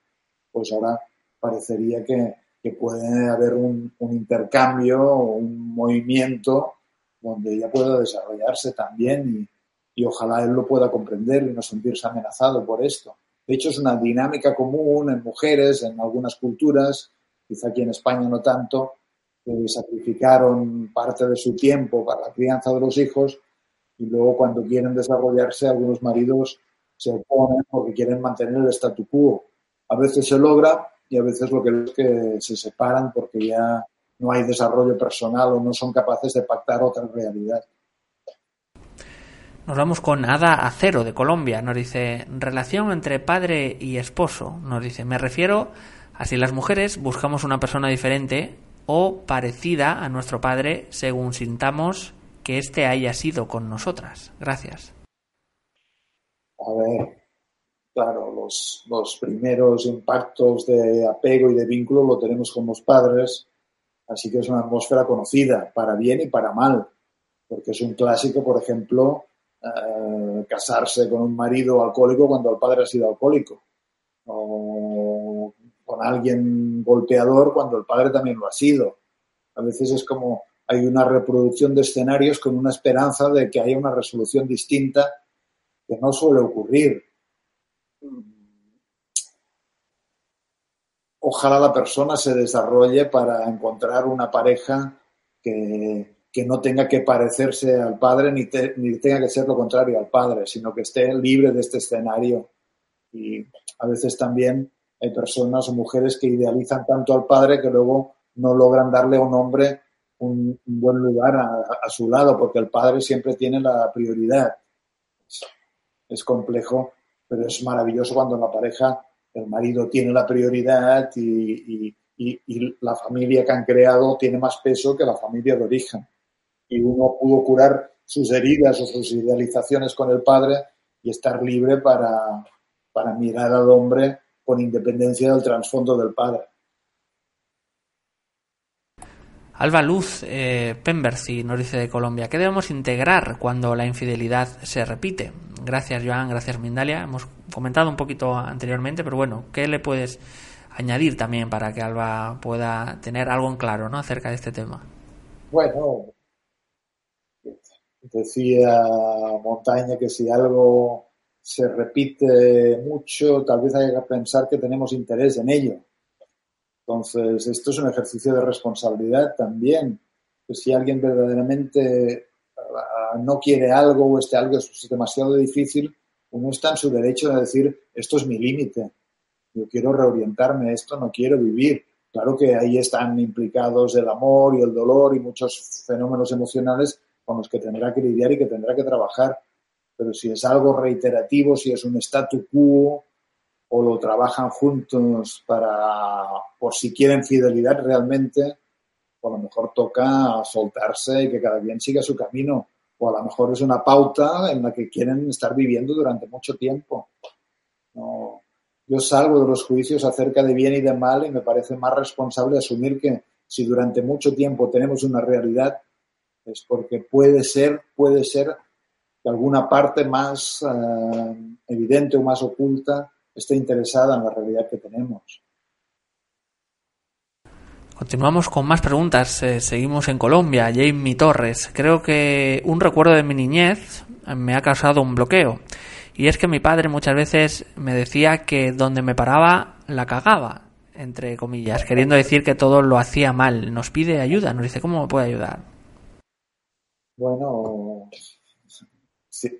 pues ahora parecería que, puede haber un, intercambio un movimiento donde ella pueda desarrollarse también y, y ojalá él lo pueda comprender y no sentirse amenazado por esto. De hecho, es una dinámica común en mujeres, en algunas culturas, quizá aquí en España no tanto, que sacrificaron parte de su tiempo para la crianza de los hijos y luego cuando quieren desarrollarse algunos maridos se oponen porque quieren mantener el statu quo. A veces se logra y a veces lo que es que se separan porque ya no hay desarrollo personal o no son capaces de pactar otra realidad. Nos vamos con Ada Acero de Colombia. Nos dice, relación entre padre y esposo. Nos dice, me refiero a si las mujeres buscamos una persona diferente o parecida a nuestro Padre según sintamos que éste haya sido con nosotras. Gracias. A ver, claro, los, los primeros impactos de apego y de vínculo lo tenemos con los padres, así que es una atmósfera conocida, para bien y para mal, porque es un clásico, por ejemplo, eh, casarse con un marido alcohólico cuando el padre ha sido alcohólico, alguien golpeador cuando el padre también lo ha sido. A veces es como hay una reproducción de escenarios con una esperanza de que haya una resolución distinta que no suele ocurrir. Ojalá la persona se desarrolle para encontrar una pareja que, no tenga que parecerse al padre ni, ni tenga que ser lo contrario al padre, sino que esté libre de este escenario. Y a veces también hay personas o mujeres que idealizan tanto al padre que luego no logran darle a un hombre un, buen lugar a, su lado, porque el padre siempre tiene la prioridad. Es, complejo, pero es maravilloso cuando en la pareja el marido tiene la prioridad y, la familia que han creado tiene más peso que la familia de origen. Y uno pudo curar sus heridas o sus idealizaciones con el padre y estar libre para, para mirar al hombre con independencia del trasfondo del padre. Alba Luz eh, Pembercy nos dice de Colombia, ¿qué debemos integrar cuando la infidelidad se repite? Gracias Joan, gracias Mindalia. Hemos comentado un poquito anteriormente, pero bueno, ¿qué le puedes añadir también para que Alba pueda tener algo en claro ¿no? acerca de este tema? Bueno, decía Montaña que si algo se repite mucho, tal vez haya que pensar que tenemos interés en ello. Entonces, esto es un ejercicio de responsabilidad también. Pues si alguien verdaderamente ah, no quiere algo o este algo es demasiado difícil, uno está en su derecho de decir, esto es mi límite, yo quiero reorientarme, esto no quiero vivir. Claro que ahí están implicados el amor y el dolor y muchos fenómenos emocionales con los que tendrá que lidiar y que tendrá que trabajar. Pero si es algo reiterativo, si es un statu quo o lo trabajan juntos para, por si quieren fidelidad realmente, o a lo mejor toca soltarse y que cada quien siga su camino. O a lo mejor es una pauta en la que quieren estar viviendo durante mucho tiempo. No, yo salgo de los juicios acerca de bien y de mal y me parece más responsable asumir que si durante mucho tiempo tenemos una realidad es porque puede ser, puede ser que alguna parte más eh, evidente o más oculta esté interesada en la realidad que tenemos. Continuamos con más preguntas. Eh, seguimos en Colombia. Jamie Torres. Creo que un recuerdo de mi niñez me ha causado un bloqueo. Y es que mi padre muchas veces me decía que donde me paraba la cagaba, entre comillas, queriendo decir que todo lo hacía mal. Nos pide ayuda, nos dice cómo me puede ayudar. Bueno,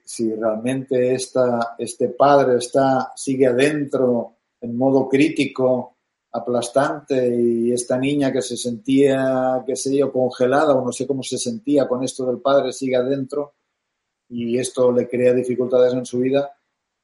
si, realmente este padre está, sigue adentro en modo crítico, aplastante, y esta niña que se sentía, qué sé yo, congelada o no sé cómo se sentía con esto del padre sigue adentro, y esto le crea dificultades en su vida,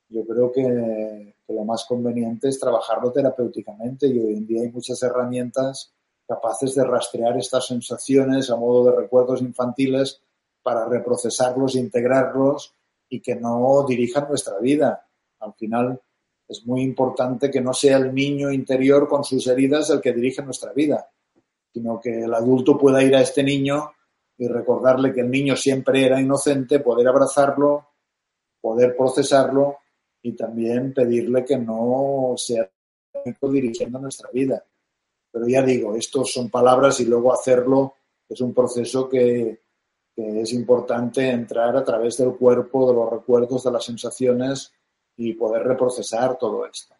yo creo que, lo más conveniente es trabajarlo terapéuticamente y hoy en día hay muchas herramientas capaces de rastrear estas sensaciones a modo de recuerdos infantiles para reprocesarlos, integrarlos y que no dirijan nuestra vida. Al final es muy importante que no sea el niño interior con sus heridas el que dirige nuestra vida, sino que el adulto pueda ir a este niño y recordarle que el niño siempre era inocente, poder abrazarlo, poder procesarlo y también pedirle que no sea dirigiendo nuestra vida. Pero ya digo, estos son palabras y luego hacerlo es un proceso que, que es importante entrar a través del cuerpo, de los recuerdos, de las sensaciones y poder reprocesar todo esto.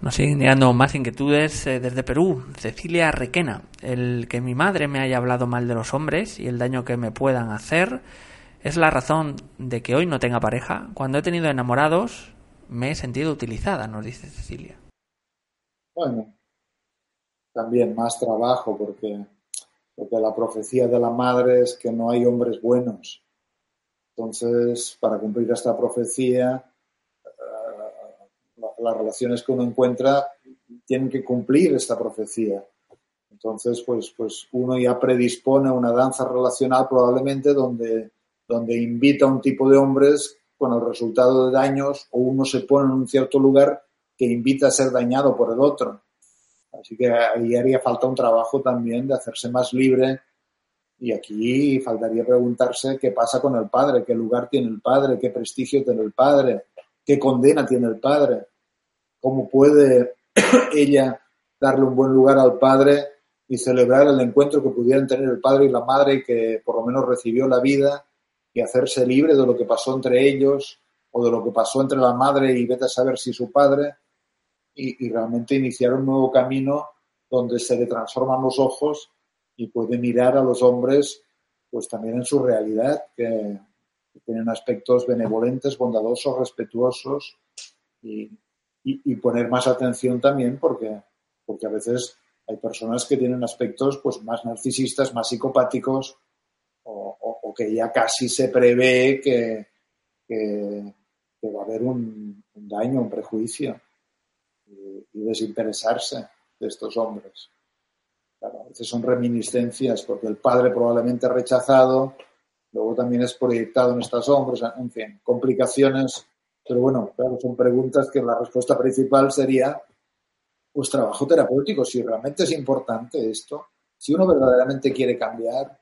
Nos siguen llegando más inquietudes eh, desde Perú. Cecilia Requena. El que mi madre me haya hablado mal de los hombres y el daño que me puedan hacer es la razón de que hoy no tenga pareja. Cuando he tenido enamorados me he sentido utilizada, nos dice Cecilia. Bueno, también más trabajo porque, porque la profecía de la madre es que no hay hombres buenos. Entonces, para cumplir esta profecía, las relaciones que uno encuentra tienen que cumplir esta profecía. Entonces, pues, pues uno ya predispone una danza relacional probablemente donde, donde invita a un tipo de hombres con el resultado de daños o uno se pone en un cierto lugar que invita a ser dañado por el otro. Así que ahí haría falta un trabajo también de hacerse más libre. Y aquí faltaría preguntarse qué pasa con el padre, qué lugar tiene el padre, qué prestigio tiene el padre, qué condena tiene el padre. Cómo puede (clears throat) ella darle un buen lugar al padre y celebrar el encuentro que pudieran tener el padre y la madre que por lo menos recibió la vida y hacerse libre de lo que pasó entre ellos o de lo que pasó entre la madre y vete a saber si su padre y, realmente iniciar un nuevo camino donde se le transforman los ojos y puede mirar a los hombres pues también en su realidad que, tienen aspectos benevolentes, bondadosos, respetuosos y, y, poner más atención también porque, porque a veces hay personas que tienen aspectos pues más narcisistas, más psicopáticos o, que ya casi se prevé que, que, va a haber un, daño, un prejuicio y, desinteresarse de estos hombres. Claro, a veces son reminiscencias porque el padre probablemente ha rechazado, luego también es proyectado en estos hombres, en fin, complicaciones pero bueno, claro, son preguntas que la respuesta principal sería, pues trabajo terapéutico, si realmente es importante esto, si uno verdaderamente quiere cambiar,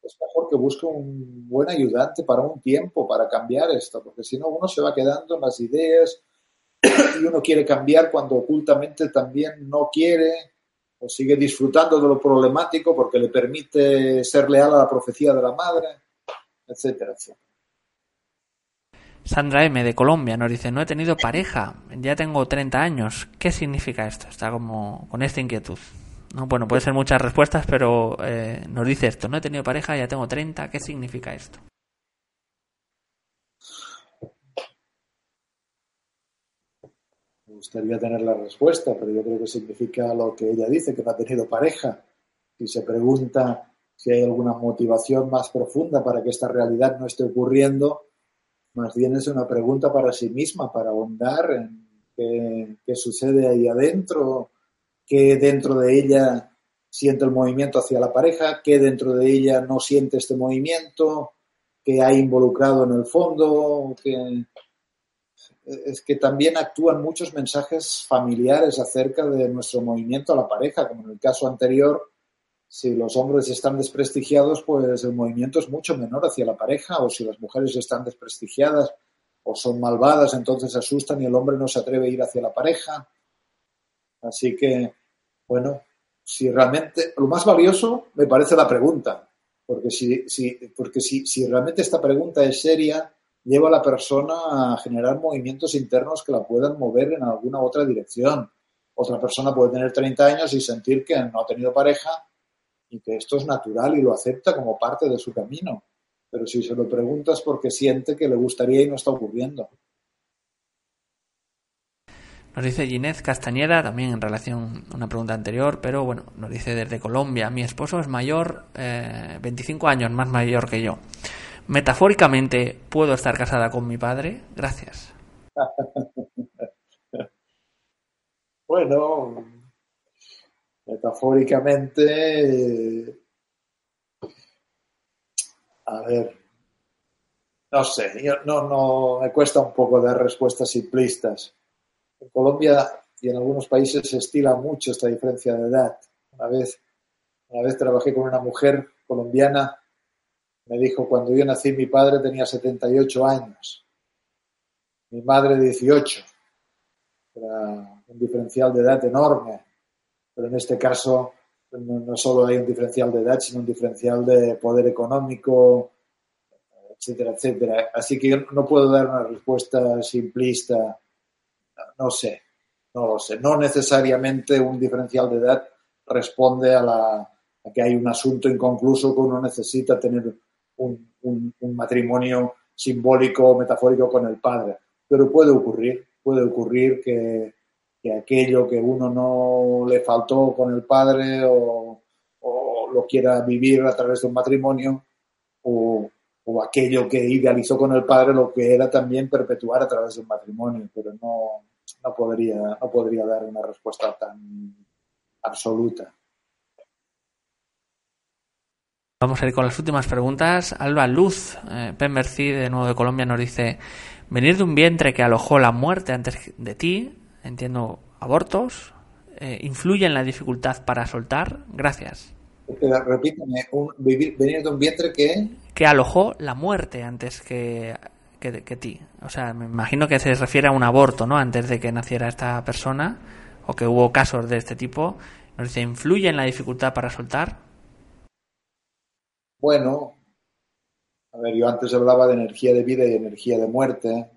es mejor que busque un buen ayudante para un tiempo, para cambiar esto, porque si no uno se va quedando en las ideas y uno quiere cambiar cuando ocultamente también no quiere o sigue disfrutando de lo problemático porque le permite ser leal a la profecía de la madre, etcétera, etcétera. Sandra M. de Colombia nos dice, no he tenido pareja, ya tengo 30 años. ¿Qué significa esto? Está como con esta inquietud. ¿No? Bueno, puede ser muchas respuestas, pero eh, nos dice esto, no he tenido pareja, ya tengo 30. ¿Qué significa esto? Gustaría tener la respuesta, pero yo creo que significa lo que ella dice, que no ha tenido pareja. Si se pregunta si hay alguna motivación más profunda para que esta realidad no esté ocurriendo, más bien es una pregunta para sí misma, para ahondar en qué, sucede ahí adentro, qué dentro de ella siente el movimiento hacia la pareja, qué dentro de ella no siente este movimiento, qué hay involucrado en el fondo, que es que también actúan muchos mensajes familiares acerca de nuestro movimiento a la pareja, como en el caso anterior, si los hombres están desprestigiados, pues el movimiento es mucho menor hacia la pareja, o si las mujeres están desprestigiadas o son malvadas, entonces asustan y el hombre no se atreve a ir hacia la pareja. Así que, bueno, si realmente, lo más valioso me parece la pregunta, porque si, si, porque si, si realmente esta pregunta es seria, lleva a la persona a generar movimientos internos que la puedan mover en alguna otra dirección. Otra persona puede tener 30 años y sentir que no ha tenido pareja y que esto es natural y lo acepta como parte de su camino. Pero si se lo preguntas porque siente que le gustaría y no está ocurriendo. Nos dice Ginés Castañeda, también en relación a una pregunta anterior, pero bueno, nos dice desde Colombia, mi esposo es mayor, 25 eh, años más mayor que yo. Metafóricamente, ¿puedo estar casada con mi padre? Gracias. (laughs) bueno, metafóricamente, a ver, no sé, no, no, me cuesta un poco dar respuestas simplistas. En Colombia y en algunos países se estila mucho esta diferencia de edad. Una vez, una vez trabajé con una mujer colombiana, me dijo, cuando yo nací mi padre tenía 78 años, mi madre 18. Era un diferencial de edad enorme pero en este caso no, solo hay un diferencial de edad, sino un diferencial de poder económico, etcétera, etcétera. Así que yo no puedo dar una respuesta simplista, no sé, no lo sé. No necesariamente un diferencial de edad responde a, la, que hay un asunto inconcluso que uno necesita tener un, matrimonio simbólico o metafórico con el padre. Pero puede ocurrir, puede ocurrir que que aquello que uno no le faltó con el padre o, lo quiera vivir a través de un matrimonio o, aquello que idealizó con el padre lo que era también perpetuar a través de un matrimonio, pero no, no, podría, no podría dar una respuesta tan absoluta. Vamos a ir con las últimas preguntas. Alba Luz, eh, de Nuevo de Colombia, nos dice, venir de un vientre que alojó la muerte antes de ti, entiendo abortos, eh, influye en la dificultad para soltar. Gracias. repítame, venir de un vientre que... Que alojó la muerte antes que, que, que, ti. O sea, me imagino que se refiere a un aborto, ¿no? Antes de que naciera esta persona, o que hubo casos de este tipo. Nos dice, ¿influye en la dificultad para soltar? Bueno, a ver, yo antes hablaba de energía de vida y energía de muerte.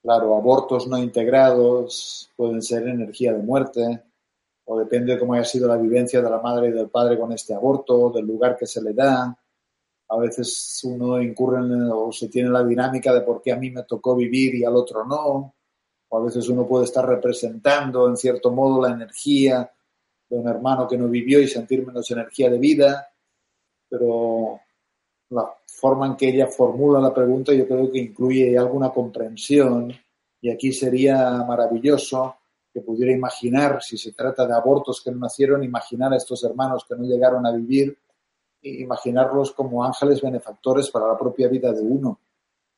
Claro, abortos no integrados pueden ser energía de muerte, o depende de cómo haya sido la vivencia de la madre y del padre con este aborto, del lugar que se le da. A veces uno incurre en, o se tiene la dinámica de por qué a mí me tocó vivir y al otro no. O a veces uno puede estar representando en cierto modo la energía de un hermano que no vivió y sentir menos energía de vida. Pero la forma en que ella formula la pregunta yo creo que incluye alguna comprensión y aquí sería maravilloso que pudiera imaginar, si se trata de abortos que no nacieron, imaginar a estos hermanos que no llegaron a vivir, imaginarlos como ángeles benefactores para la propia vida de uno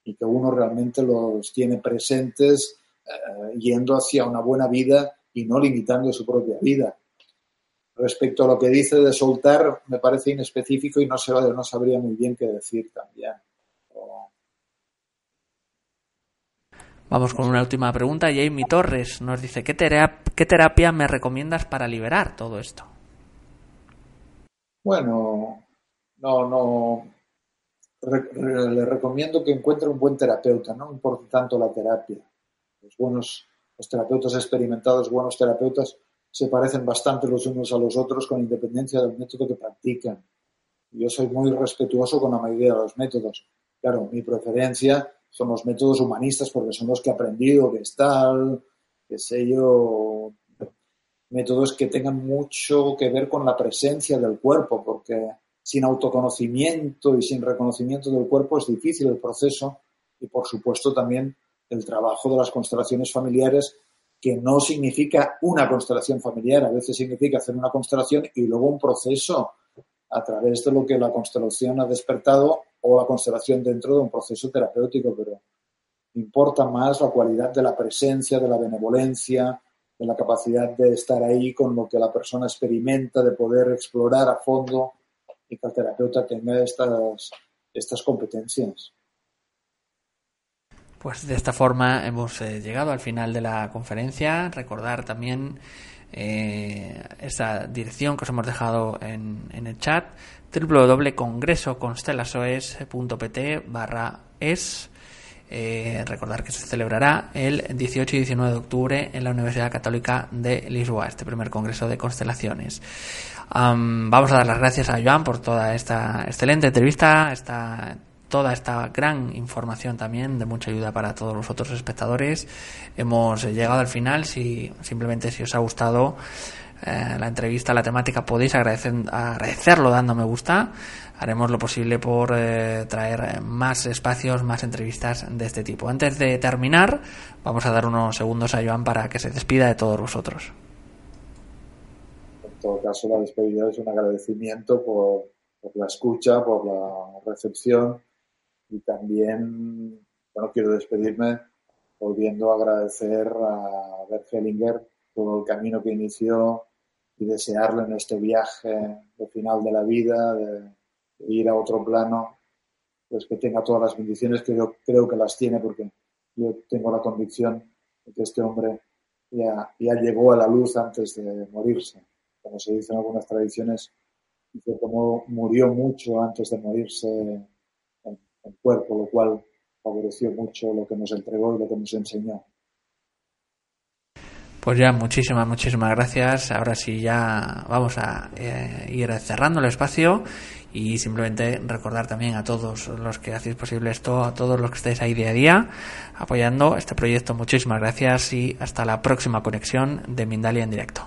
y que uno realmente los tiene presentes eh, yendo hacia una buena vida y no limitando su propia vida. Respecto a lo que dice de soltar, me parece inespecífico y no, se, no sabría muy bien qué decir también. Vamos con una última pregunta. Jamie Torres nos dice, ¿qué, ¿qué terapia me recomiendas para liberar todo esto? Bueno, no, no. le recomiendo que encuentre un buen terapeuta, no importa tanto la terapia. Los buenos, los terapeutas experimentados, buenos terapeutas, se parecen bastante los unos a los otros con independencia del método que practican. Yo soy muy respetuoso con la mayoría de los métodos. Claro, mi preferencia son los métodos humanistas porque son los que he aprendido, que tal, qué sé yo, métodos que tengan mucho que ver con la presencia del cuerpo, porque sin autoconocimiento y sin reconocimiento del cuerpo es difícil el proceso y por supuesto también el trabajo de las constelaciones familiares que no significa una constelación familiar, a veces significa hacer una constelación y luego un proceso a través de lo que la constelación ha despertado o la constelación dentro de un proceso terapéutico, pero importa más la cualidad de la presencia, de la benevolencia, de la capacidad de estar ahí con lo que la persona experimenta, de poder explorar a fondo y que el terapeuta tenga estas, estas competencias. Pues de esta forma hemos eh, llegado al final de la conferencia. Recordar también eh, esa dirección que os hemos dejado en, el chat www.congresoconstelasoes.pt barra es eh, recordar que se celebrará el 18 y 19 de octubre en la Universidad Católica de Lisboa, este primer congreso de constelaciones. vamos a dar las gracias a Joan por toda esta excelente entrevista, esta, toda esta gran información también de mucha ayuda para todos los otros espectadores. Hemos llegado al final, si simplemente si os ha gustado eh, la entrevista, la temática, podéis agradecer, agradecerlo dando me gusta. Haremos lo posible por eh, traer más espacios, más entrevistas de este tipo. Antes de terminar, vamos a dar unos segundos a Joan para que se despida de todos vosotros. En todo caso, la despedida es un agradecimiento por, la escucha, por la recepción y también, bueno, quiero despedirme volviendo a agradecer a Bert Hellinger todo el camino que inició y desearle en este viaje de final de la vida, de, ir a otro plano, pues que tenga todas las bendiciones que yo creo que las tiene, porque yo tengo la convicción de que este hombre ya, ya llegó a la luz antes de morirse. Como se dice en algunas tradiciones, que como murió mucho antes de morirse en cuerpo, lo cual favoreció mucho lo que nos entregó y lo que nos enseñó. Pues ya, muchísimas, muchísimas gracias. Ahora sí, ya vamos a eh, ir cerrando el espacio y simplemente recordar también a todos los que hacéis posible esto, a todos los que estáis ahí día a día apoyando este proyecto. Muchísimas gracias y hasta la próxima conexión de Mindalia en directo.